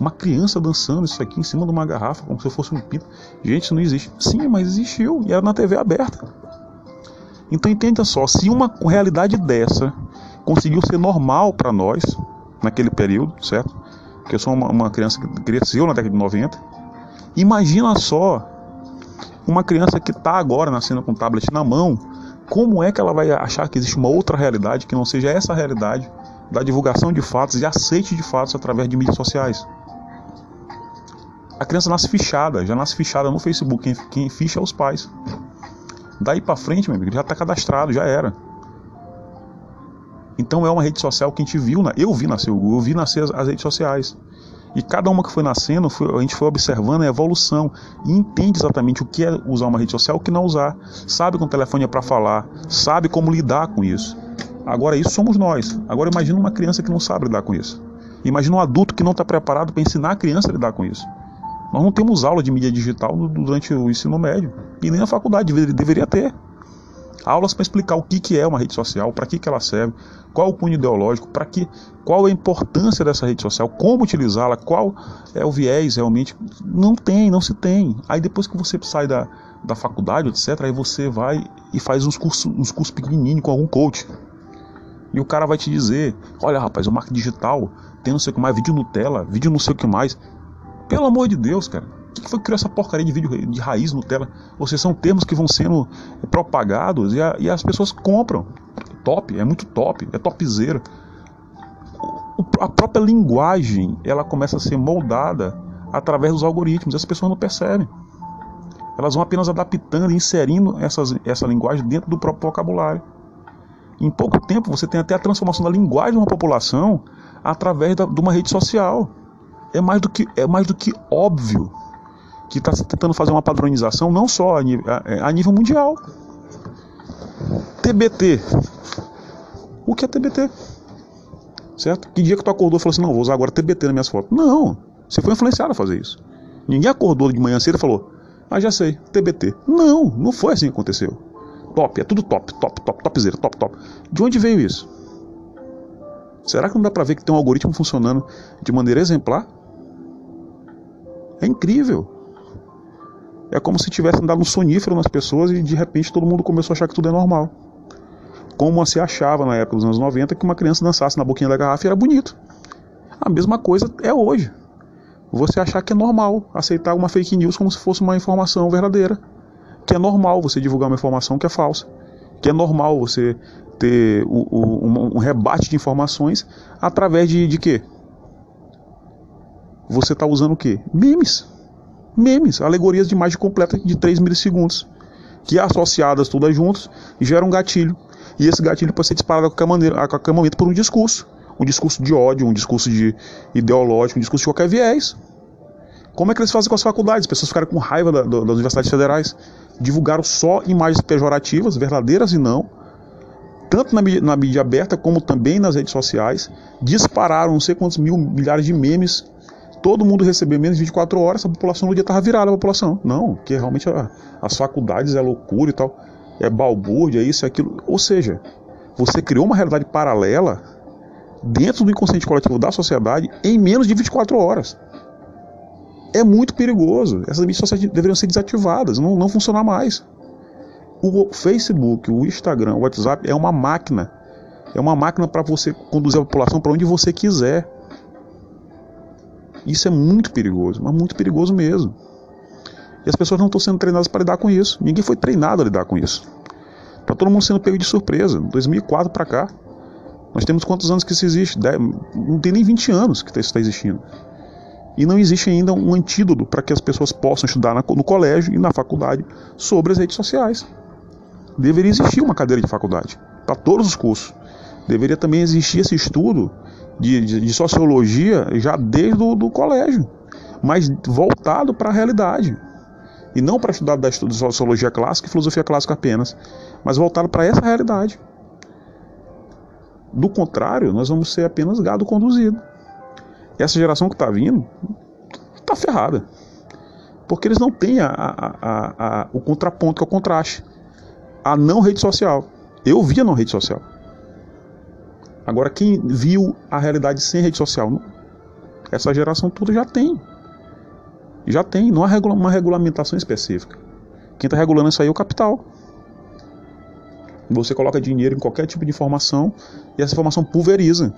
uma criança dançando isso aqui em cima de uma garrafa, como se fosse um pinto. Gente, isso não existe. Sim, mas existiu e era na TV aberta. Então entenda só, se uma realidade dessa conseguiu ser normal para nós naquele período, certo? Que eu sou uma, uma criança que cresceu na década de 90. Imagina só uma criança que está agora nascendo com o tablet na mão, como é que ela vai achar que existe uma outra realidade que não seja essa realidade da divulgação de fatos e aceite de fatos através de mídias sociais? A criança nasce fichada, já nasce fichada no Facebook, quem, quem ficha é os pais. Daí para frente, meu amigo, já está cadastrado, já era. Então é uma rede social que a gente viu, eu vi nascer o Google, eu vi nascer as, as redes sociais. E cada uma que foi nascendo, a gente foi observando a evolução e entende exatamente o que é usar uma rede social e o que não usar. Sabe com o telefone é para falar, sabe como lidar com isso. Agora, isso somos nós. Agora, imagina uma criança que não sabe lidar com isso. Imagina um adulto que não está preparado para ensinar a criança a lidar com isso. Nós não temos aula de mídia digital durante o ensino médio e nem na faculdade deveria ter. Aulas para explicar o que, é uma rede social, para que, que ela serve, qual o cunho ideológico, para que, qual a importância dessa rede social, como utilizá-la, qual é o viés realmente. Não tem, não se tem. Aí depois que você sai da, da faculdade, etc., aí você vai e faz uns cursos, uns cursos pequenininhos com algum coach. E o cara vai te dizer: olha, rapaz, o marketing digital tem não sei o que mais, vídeo Nutella, vídeo não sei o que mais. Pelo amor de Deus, cara. Quem foi que criou essa porcaria de vídeo de raiz Nutella? Ou seja, são termos que vão sendo propagados e, a, e as pessoas compram. Top, é muito top, é topzera. A própria linguagem, ela começa a ser moldada através dos algoritmos. As pessoas não percebem. Elas vão apenas adaptando inserindo essas, essa linguagem dentro do próprio vocabulário. Em pouco tempo, você tem até a transformação da linguagem de uma população através da, de uma rede social é mais do que, é mais do que óbvio que está tentando fazer uma padronização não só a a, a nível mundial. TBT. O que é TBT? Certo? Que dia que tu acordou e falou assim, não, vou usar agora TBT nas minhas fotos. Não, você foi influenciado a fazer isso. Ninguém acordou de manhã cedo e falou, ah, já sei, TBT. Não, não foi assim que aconteceu. Top, é tudo top, top, top, topzera, top, top. De onde veio isso? Será que não dá para ver que tem um algoritmo funcionando de maneira exemplar? É incrível. É como se tivessem dado um sonífero nas pessoas e de repente todo mundo começou a achar que tudo é normal. Como se achava na época dos anos 90 que uma criança dançasse na boquinha da garrafa e era bonito. A mesma coisa é hoje. Você achar que é normal aceitar uma fake news como se fosse uma informação verdadeira. Que é normal você divulgar uma informação que é falsa. Que é normal você ter o, o, um, um, rebate de informações através de, de quê? Você está usando o quê? Memes. Memes, alegorias de imagem completa de 3 milissegundos, que associadas todas juntas geram um gatilho. E esse gatilho pode ser disparado a qualquer, maneira, a qualquer momento por um discurso. Um discurso de ódio, um discurso de ideológico, um discurso de qualquer viés. Como é que eles fazem com as faculdades? As pessoas ficaram com raiva da, da, das universidades federais. Divulgaram só imagens pejorativas, verdadeiras e não, tanto na mídia, na mídia aberta como também nas redes sociais. Dispararam não sei quantos mil, milhares de memes todo mundo receber menos de 24 horas, a população no dia estava virada a população. Não, que realmente a, as faculdades é loucura e tal, é balbúrdia, é isso, é aquilo. Ou seja, você criou uma realidade paralela dentro do inconsciente coletivo da sociedade em menos de 24 horas. É muito perigoso. Essas mídias sociais deveriam ser desativadas, não, não funcionar mais. O Facebook, o Instagram, o WhatsApp é uma máquina. É uma máquina para você conduzir a população para onde você quiser. Isso é muito perigoso, mas muito perigoso mesmo. E as pessoas não estão sendo treinadas para lidar com isso. Ninguém foi treinado a lidar com isso. Está todo mundo sendo pego de surpresa. 2004 para cá. Nós temos quantos anos que isso existe? Não tem nem 20 anos que isso está existindo. E não existe ainda um antídoto para que as pessoas possam estudar no colégio e na faculdade sobre as redes sociais. Deveria existir uma cadeira de faculdade para todos os cursos. Deveria também existir esse estudo de, de, sociologia já desde o do colégio, mas voltado para a realidade. E não para estudar da estudo de sociologia clássica e filosofia clássica apenas, mas voltado para essa realidade. Do contrário, nós vamos ser apenas gado conduzido. Essa geração que está vindo está ferrada. Porque eles não têm a, a, a, o contraponto, que é o contraste. A não rede social. Eu via não rede social. Agora, quem viu a realidade sem rede social? Essa geração toda já tem. Já tem, não há uma regulamentação específica. Quem está regulando isso aí é o capital. Você coloca dinheiro em qualquer tipo de informação e essa informação pulveriza.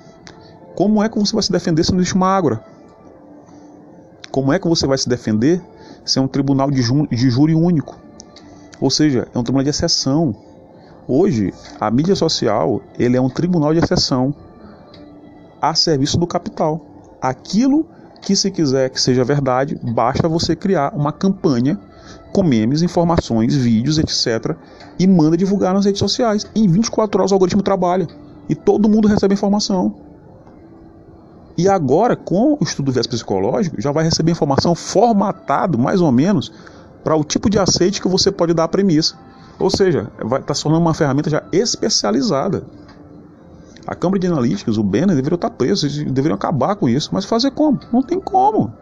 Como é que você vai se defender se não existe uma ágora? Como é que você vai se defender se é um tribunal de, de júri único? Ou seja, é um tribunal de exceção. Hoje, a mídia social ele é um tribunal de exceção a serviço do capital. Aquilo que se quiser que seja verdade, basta você criar uma campanha com memes, informações, vídeos, etc. e manda divulgar nas redes sociais. Em 24 horas o algoritmo trabalha e todo mundo recebe informação. E agora, com o estudo do viés psicológico, já vai receber informação formatado, mais ou menos, para o tipo de aceite que você pode dar à premissa. Ou seja, vai estar tá se tornando uma ferramenta já especializada. A Câmara de Analíticos, o Banner, deveriam estar presos, deveriam acabar com isso. Mas fazer como? Não tem como.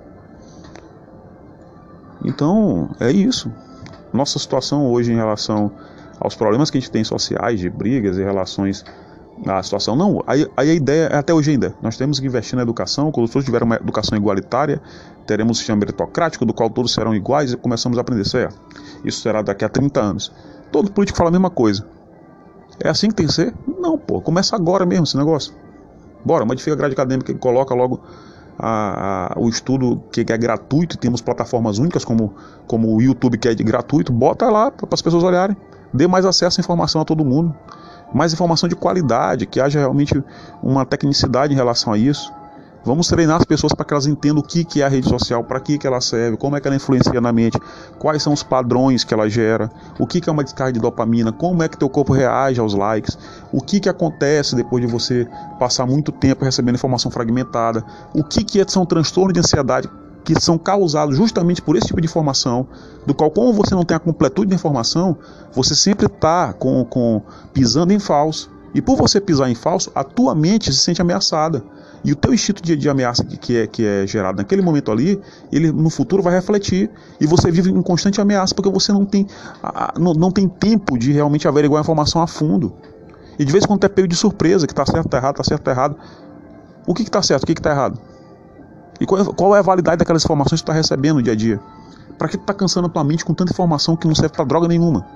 Então, é isso. Nossa situação hoje em relação aos problemas que a gente tem sociais, de brigas e relações à situação. Não, aí, aí a ideia é até hoje ainda. Nós temos que investir na educação. Quando todos tiverem uma educação igualitária, teremos um sistema meritocrático do qual todos serão iguais e começamos a aprender certo. Isso será daqui a 30 anos. Todo político fala a mesma coisa. É assim que tem que ser? Não, pô. Começa agora mesmo esse negócio. Bora, modifica a grade acadêmica e coloca logo a, a, o estudo que é gratuito, temos plataformas únicas como, como o YouTube que é gratuito, bota lá para as pessoas olharem, dê mais acesso à informação a todo mundo, mais informação de qualidade, que haja realmente uma tecnicidade em relação a isso. Vamos treinar as pessoas para que elas entendam o que, que é a rede social, para que, que ela serve, como é que ela influencia na mente, quais são os padrões que ela gera, o que, que é uma descarga de dopamina, como é que teu corpo reage aos likes, o que, que acontece depois de você passar muito tempo recebendo informação fragmentada, o que, que são transtornos de ansiedade que são causados justamente por esse tipo de informação, do qual, como você não tem a completude da informação, você sempre está com, com, pisando em falso. E por você pisar em falso, a tua mente se sente ameaçada. E o teu instinto de, de ameaça que, que, é, que é gerado naquele momento ali, ele no futuro vai refletir. E você vive em constante ameaça porque você não tem, a, não, não tem tempo de realmente averiguar a informação a fundo. E de vez em quando é pego de surpresa, que está certo, está errado, está certo, está errado. O que está certo, o que está errado? E qual é, qual é, a validade daquelas informações que está recebendo no dia a dia? Para que tu está cansando a tua mente com tanta informação que não serve para droga nenhuma?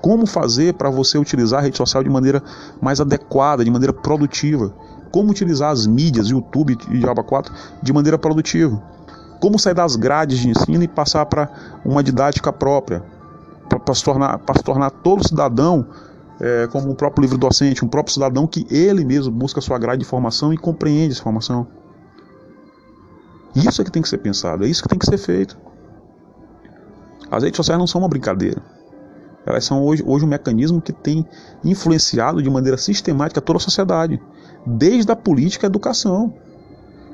Como fazer para você utilizar a rede social de maneira mais adequada, de maneira produtiva? Como utilizar as mídias, YouTube e Java 4 de maneira produtiva, como sair das grades de ensino e passar para uma didática própria, para se, tornar, se tornar todo cidadão é, como o próprio livro docente, um próprio cidadão que ele mesmo busca sua grade de formação e compreende essa formação. Isso é que tem que ser pensado, é isso que tem que ser feito. As redes sociais não são uma brincadeira. Elas são hoje, hoje um mecanismo que tem influenciado de maneira sistemática toda a sociedade desde a política à educação.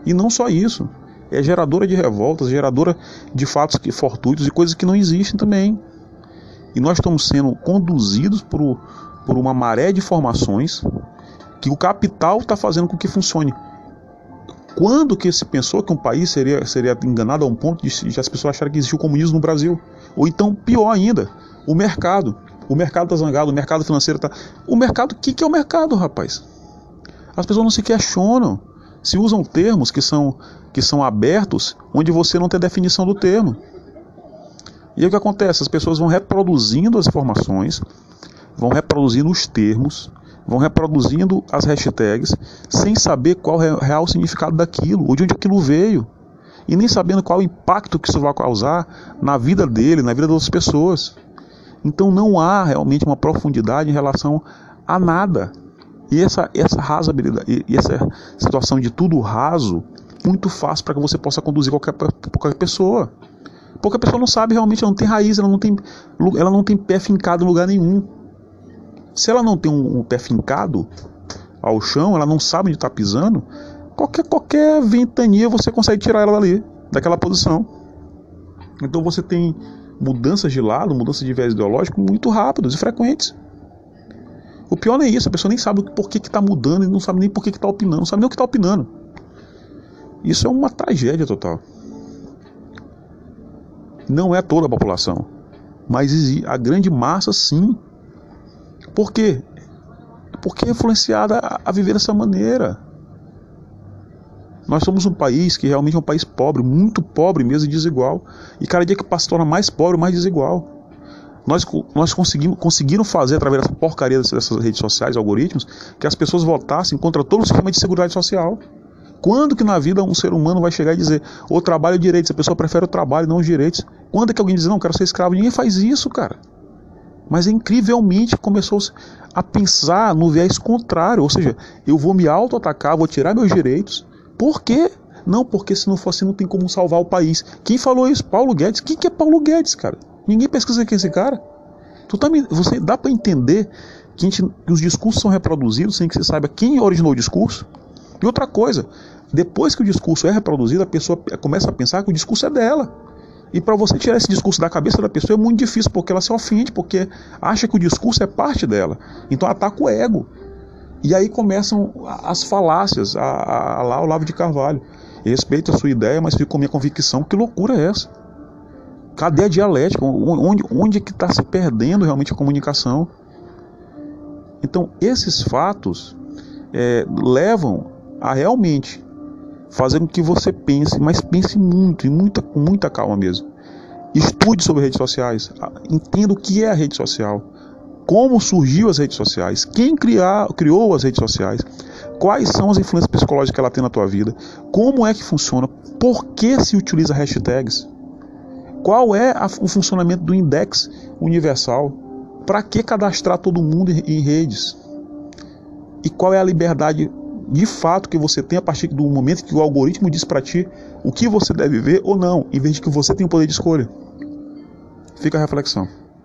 E não só isso, é geradora de revoltas, geradora de fatos fortuitos e coisas que não existem também. E nós estamos sendo conduzidos por, por uma maré de informações que o capital está fazendo com que funcione. Quando que se pensou que um país seria, seria enganado a um ponto de, de as pessoas acharem que existia o comunismo no Brasil? Ou então, pior ainda, o mercado. O mercado está zangado, o mercado financeiro está. O mercado, o que, que é o mercado, rapaz? As pessoas não se questionam. Se usam termos que são, que são abertos, onde você não tem definição do termo. E aí o que acontece? As pessoas vão reproduzindo as informações, vão reproduzindo os termos, vão reproduzindo as hashtags, sem saber qual é o real significado daquilo, ou de onde aquilo veio. e nem sabendo qual o impacto que isso vai causar na vida dele, na vida das outras pessoas. Então não há realmente uma profundidade em relação a nada. E essa, essa rasabilidade, e essa situação de tudo raso, muito fácil para que você possa conduzir qualquer, qualquer pessoa. Porque a pessoa não sabe realmente, ela não tem raiz, ela não tem, ela não tem pé fincado em lugar nenhum. Se ela não tem um, um pé fincado ao chão, ela não sabe onde está pisando, qualquer, qualquer ventania você consegue tirar ela dali, daquela posição. Então você tem mudanças de lado, mudanças de viés ideológico muito rápidas e frequentes. O pior é isso, a pessoa nem sabe por que está mudando e não sabe nem por que está opinando, não sabe nem o que está opinando. Isso é uma tragédia total. Não é toda a população, mas a grande massa sim. Por quê? Porque é influenciada a viver dessa maneira. Nós somos um país que realmente é um país pobre, muito pobre mesmo e desigual. E cada dia que passa torna mais pobre, mais desigual. Nós, nós conseguimos, conseguiram fazer, através dessa porcaria dessas redes sociais, algoritmos, que as pessoas votassem contra todo o sistema de segurança social. Quando que na vida um ser humano vai chegar e dizer o trabalho é direito, se a pessoa prefere o trabalho não os direitos? Quando é que alguém diz, não, quero ser escravo? Ninguém faz isso, cara. Mas incrivelmente começou a pensar no viés contrário, ou seja, eu vou me auto-atacar, vou tirar meus direitos. Por quê? Não, porque se não for assim não tem como salvar o país. Quem falou isso? Paulo Guedes. Quem que é Paulo Guedes, cara? Ninguém pesquisa quem é esse cara. Tu tá, você dá para entender que, gente, que, os discursos são reproduzidos sem que você saiba quem originou o discurso? E outra coisa, depois que o discurso é reproduzido, a pessoa começa a pensar que o discurso é dela. E para você tirar esse discurso da cabeça da pessoa é muito difícil, porque ela se ofende, porque acha que o discurso é parte dela. Então ataca o ego. E aí começam as falácias, a, a, a lá o Lavo de Carvalho. Respeito a sua ideia, mas fico com minha convicção. Que loucura é essa? Cadê a dialética? Onde, onde é que está se perdendo realmente a comunicação? Então, esses fatos é, levam a realmente fazer com que você pense, mas pense muito, e muita, com muita calma mesmo. Estude sobre redes sociais, entenda o que é a rede social, como surgiu as redes sociais, quem criar, criou as redes sociais, quais são as influências psicológicas que ela tem na tua vida, como é que funciona, por que se utiliza hashtags. Qual é a, o funcionamento do index universal? Para que cadastrar todo mundo em, redes? E qual é a liberdade de fato que você tem a partir do momento que o algoritmo diz para ti o que você deve ver ou não, em vez de que você tenha o poder de escolha? Fica a reflexão.